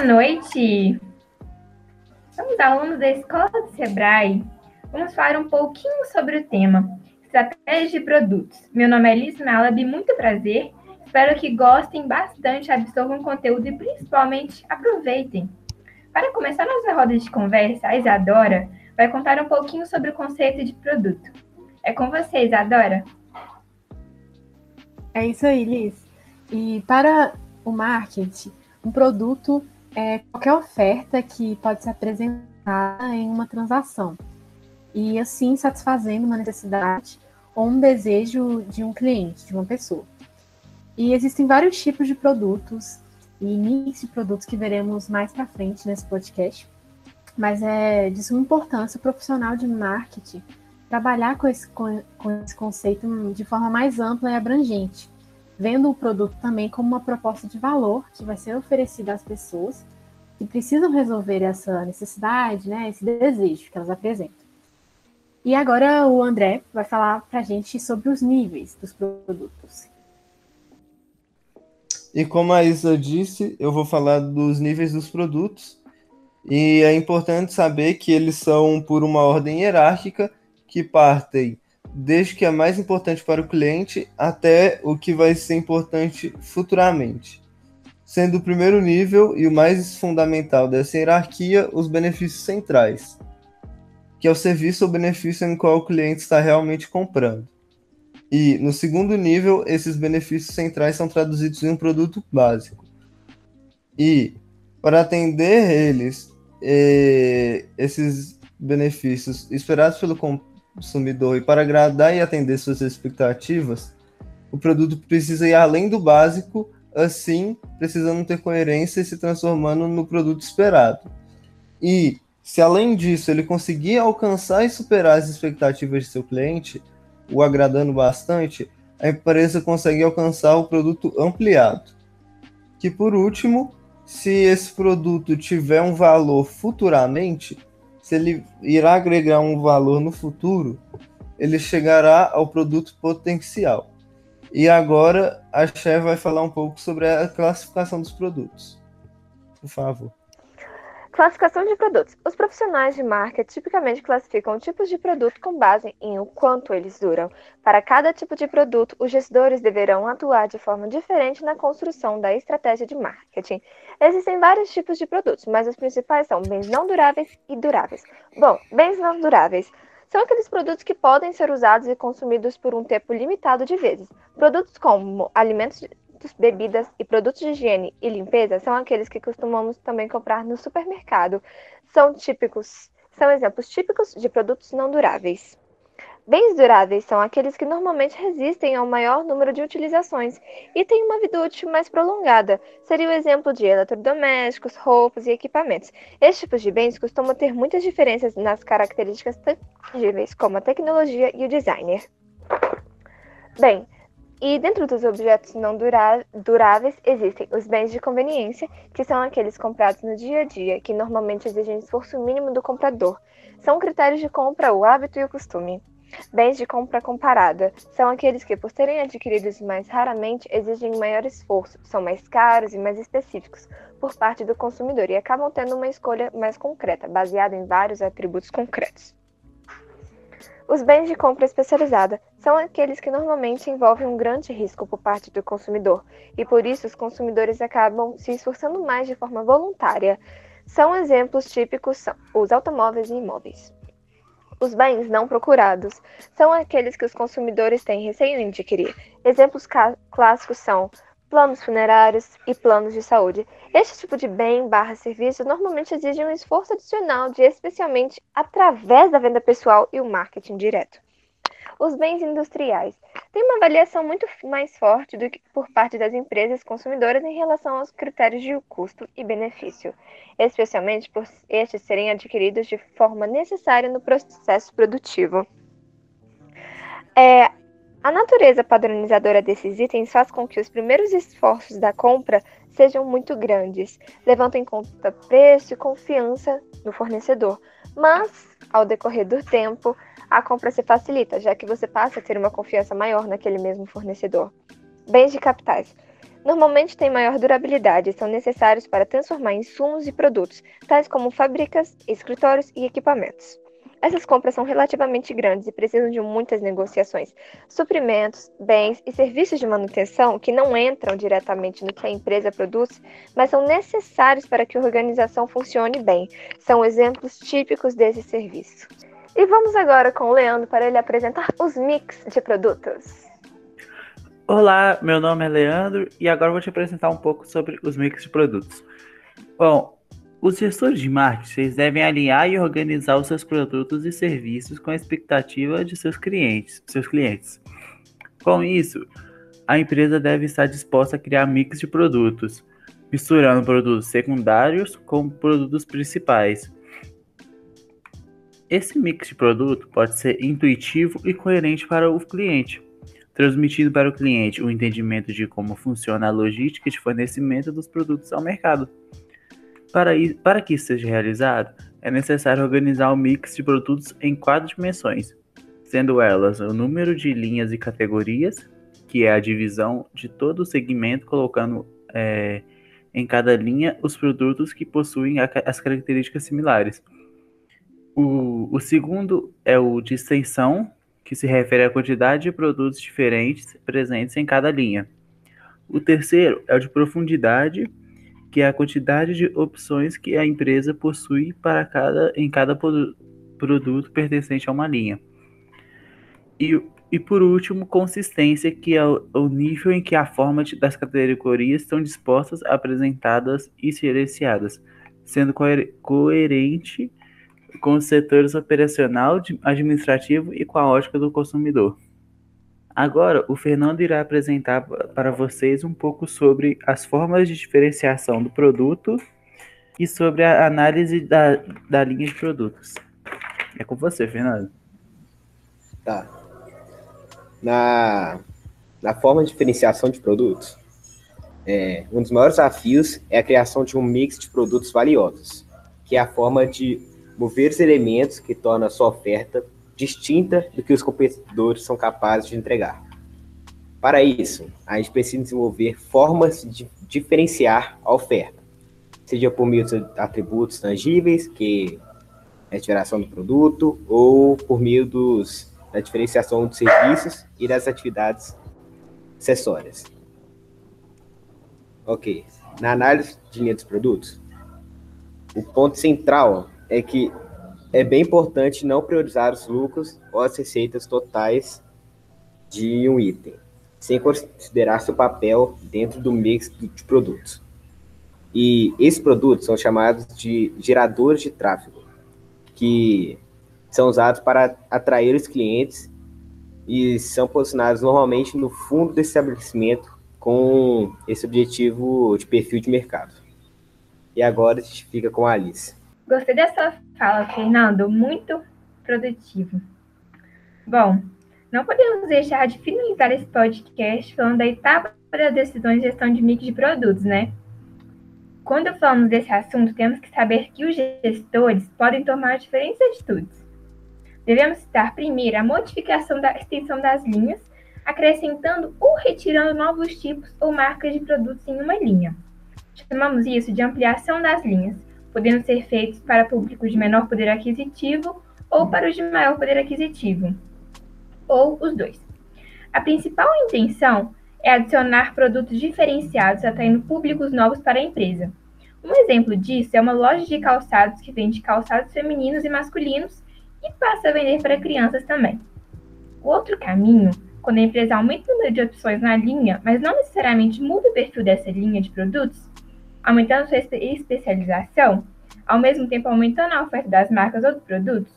Boa noite! Somos alunos da Escola do Sebrae. Vamos falar um pouquinho sobre o tema Estratégia de Produtos. Meu nome é Liz Malabi, muito prazer. Espero que gostem bastante, absorvam o conteúdo e principalmente aproveitem. Para começar nossa roda de conversa, a Isadora vai contar um pouquinho sobre o conceito de produto. É com você, Isadora. É isso aí, Liz. E para o marketing, um produto é qualquer oferta que pode se apresentar em uma transação. E assim satisfazendo uma necessidade ou um desejo de um cliente, de uma pessoa. E existem vários tipos de produtos e níveis de produtos que veremos mais para frente nesse podcast, mas é de suma importância o profissional de marketing trabalhar com esse, com, com esse conceito de forma mais ampla e abrangente, vendo o produto também como uma proposta de valor que vai ser oferecida às pessoas que precisam resolver essa necessidade, né, esse desejo que elas apresentam. E agora o André vai falar para a gente sobre os níveis dos produtos. E como a Isa disse, eu vou falar dos níveis dos produtos. E é importante saber que eles são por uma ordem hierárquica que partem desde que é mais importante para o cliente até o que vai ser importante futuramente. Sendo o primeiro nível e o mais fundamental dessa hierarquia os benefícios centrais, que é o serviço ou benefício em qual o cliente está realmente comprando. E no segundo nível, esses benefícios centrais são traduzidos em um produto básico. E para atender eles, eh, esses benefícios esperados pelo consumidor e para agradar e atender suas expectativas, o produto precisa ir além do básico, assim, precisando ter coerência e se transformando no produto esperado. E se além disso ele conseguir alcançar e superar as expectativas de seu cliente, o agradando bastante, a empresa consegue alcançar o produto ampliado. Que por último, se esse produto tiver um valor futuramente, se ele irá agregar um valor no futuro, ele chegará ao produto potencial. E agora a Cher vai falar um pouco sobre a classificação dos produtos. Por favor. Classificação de produtos. Os profissionais de marca tipicamente classificam tipos de produto com base em o quanto eles duram. Para cada tipo de produto, os gestores deverão atuar de forma diferente na construção da estratégia de marketing. Existem vários tipos de produtos, mas os principais são bens não duráveis e duráveis. Bom, bens não duráveis são aqueles produtos que podem ser usados e consumidos por um tempo limitado de vezes. Produtos como alimentos bebidas e produtos de higiene e limpeza são aqueles que costumamos também comprar no supermercado. São típicos, são exemplos típicos de produtos não duráveis. Bens duráveis são aqueles que normalmente resistem ao maior número de utilizações e têm uma vida útil mais prolongada. Seria o exemplo de eletrodomésticos, roupas e equipamentos. Estes tipos de bens costumam ter muitas diferenças nas características tangíveis, como a tecnologia e o designer. Bem, e dentro dos objetos não duráveis existem os bens de conveniência, que são aqueles comprados no dia a dia, que normalmente exigem esforço mínimo do comprador. São critérios de compra o hábito e o costume. Bens de compra comparada são aqueles que, por serem adquiridos mais raramente, exigem maior esforço, são mais caros e mais específicos por parte do consumidor e acabam tendo uma escolha mais concreta, baseada em vários atributos concretos. Os bens de compra especializada são aqueles que normalmente envolvem um grande risco por parte do consumidor, e por isso os consumidores acabam se esforçando mais de forma voluntária. São exemplos típicos são os automóveis e imóveis. Os bens não procurados são aqueles que os consumidores têm receio em adquirir. Exemplos clássicos são planos funerários e planos de saúde. Este tipo de bem barra serviço normalmente exige um esforço adicional de especialmente através da venda pessoal e o marketing direto. Os bens industriais têm uma avaliação muito mais forte do que por parte das empresas consumidoras em relação aos critérios de custo e benefício, especialmente por estes serem adquiridos de forma necessária no processo produtivo. É, a natureza padronizadora desses itens faz com que os primeiros esforços da compra sejam muito grandes, levando em conta preço e confiança no fornecedor. Mas, ao decorrer do tempo, a compra se facilita, já que você passa a ter uma confiança maior naquele mesmo fornecedor. Bens de capitais Normalmente têm maior durabilidade e são necessários para transformar insumos e produtos, tais como fábricas, escritórios e equipamentos. Essas compras são relativamente grandes e precisam de muitas negociações. Suprimentos, bens e serviços de manutenção que não entram diretamente no que a empresa produz, mas são necessários para que a organização funcione bem. São exemplos típicos desse serviço. E vamos agora com o Leandro para ele apresentar os mix de produtos. Olá, meu nome é Leandro e agora vou te apresentar um pouco sobre os mix de produtos. Bom, os gestores de marketing devem alinhar e organizar os seus produtos e serviços com a expectativa de seus clientes. Seus clientes. Com isso, a empresa deve estar disposta a criar mix de produtos, misturando produtos secundários com produtos principais. Esse mix de produto pode ser intuitivo e coerente para o cliente, transmitindo para o cliente o entendimento de como funciona a logística de fornecimento dos produtos ao mercado. Para, para que isso seja realizado, é necessário organizar o mix de produtos em quatro dimensões, sendo elas o número de linhas e categorias, que é a divisão de todo o segmento, colocando é, em cada linha os produtos que possuem a, as características similares. O, o segundo é o de extensão, que se refere à quantidade de produtos diferentes presentes em cada linha. O terceiro é o de profundidade, que é a quantidade de opções que a empresa possui para cada, em cada produto pertencente a uma linha. E, e por último, consistência, que é o, o nível em que a forma de, das categorias estão dispostas, apresentadas e silenciadas, sendo coer, coerente com os setores operacional, administrativo e com a ótica do consumidor. Agora, o Fernando irá apresentar para vocês um pouco sobre as formas de diferenciação do produto e sobre a análise da, da linha de produtos. É com você, Fernando. Tá. Na, na forma de diferenciação de produtos, é, um dos maiores desafios é a criação de um mix de produtos valiosos, que é a forma de mover os elementos que tornam a sua oferta distinta do que os competidores são capazes de entregar. Para isso, a gente precisa desenvolver formas de diferenciar a oferta, seja por meio de atributos tangíveis, que é a geração do produto, ou por meio dos, da diferenciação dos serviços e das atividades acessórias. Ok. Na análise de linha dos produtos, o ponto central é que é bem importante não priorizar os lucros ou as receitas totais de um item, sem considerar seu papel dentro do mix de produtos. E esses produtos são chamados de geradores de tráfego, que são usados para atrair os clientes e são posicionados normalmente no fundo do estabelecimento com esse objetivo de perfil de mercado. E agora a gente fica com a Alice. Gostei dessa fala, Fernando. Muito produtivo. Bom, não podemos deixar de finalizar esse podcast falando da etapa das decisões de gestão de mix de produtos, né? Quando falamos desse assunto, temos que saber que os gestores podem tomar diferentes atitudes. Devemos citar primeiro a modificação da extensão das linhas, acrescentando ou retirando novos tipos ou marcas de produtos em uma linha. Chamamos isso de ampliação das linhas, podendo ser feitos para públicos de menor poder aquisitivo ou para os de maior poder aquisitivo, ou os dois. A principal intenção é adicionar produtos diferenciados, atraindo públicos novos para a empresa. Um exemplo disso é uma loja de calçados que vende calçados femininos e masculinos e passa a vender para crianças também. O outro caminho, quando a empresa aumenta o número de opções na linha, mas não necessariamente muda o perfil dessa linha de produtos, aumentando sua especialização, ao mesmo tempo aumentando a oferta das marcas ou dos produtos,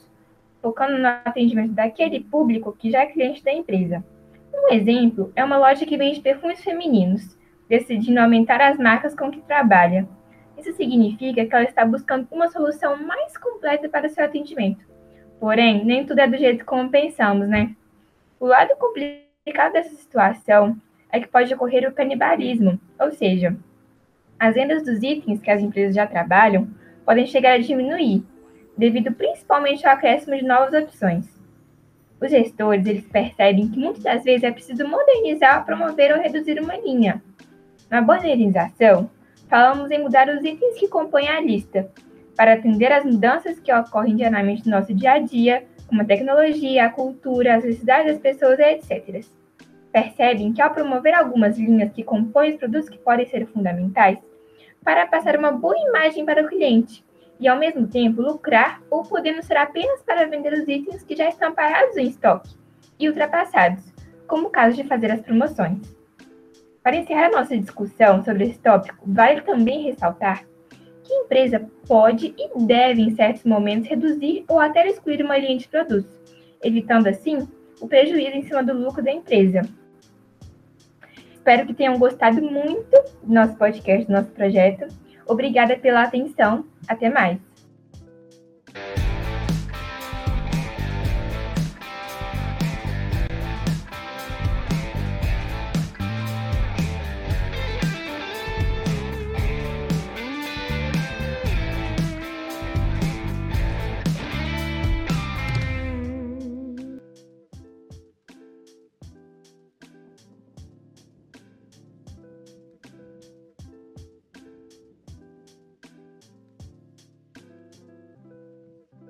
focando no atendimento daquele público que já é cliente da empresa. Um exemplo é uma loja que vende perfumes femininos, decidindo aumentar as marcas com que trabalha. Isso significa que ela está buscando uma solução mais completa para seu atendimento. Porém, nem tudo é do jeito como pensamos, né? O lado complicado dessa situação é que pode ocorrer o canibalismo, ou seja, as vendas dos itens que as empresas já trabalham podem chegar a diminuir, devido principalmente ao acréscimo de novas opções. Os gestores eles percebem que muitas das vezes é preciso modernizar, promover ou reduzir uma linha. Na modernização, falamos em mudar os itens que compõem a lista, para atender às mudanças que ocorrem diariamente no nosso dia a dia, como a tecnologia, a cultura, as necessidades das pessoas, etc. Percebem que ao promover algumas linhas que compõem os produtos que podem ser fundamentais, para passar uma boa imagem para o cliente e, ao mesmo tempo, lucrar ou podemos ser apenas para vender os itens que já estão parados em estoque e ultrapassados, como o caso de fazer as promoções. Para encerrar nossa discussão sobre esse tópico, vale também ressaltar que a empresa pode e deve, em certos momentos, reduzir ou até excluir uma linha de produtos, evitando assim o prejuízo em cima do lucro da empresa. Espero que tenham gostado muito do nosso podcast, do nosso projeto. Obrigada pela atenção. Até mais.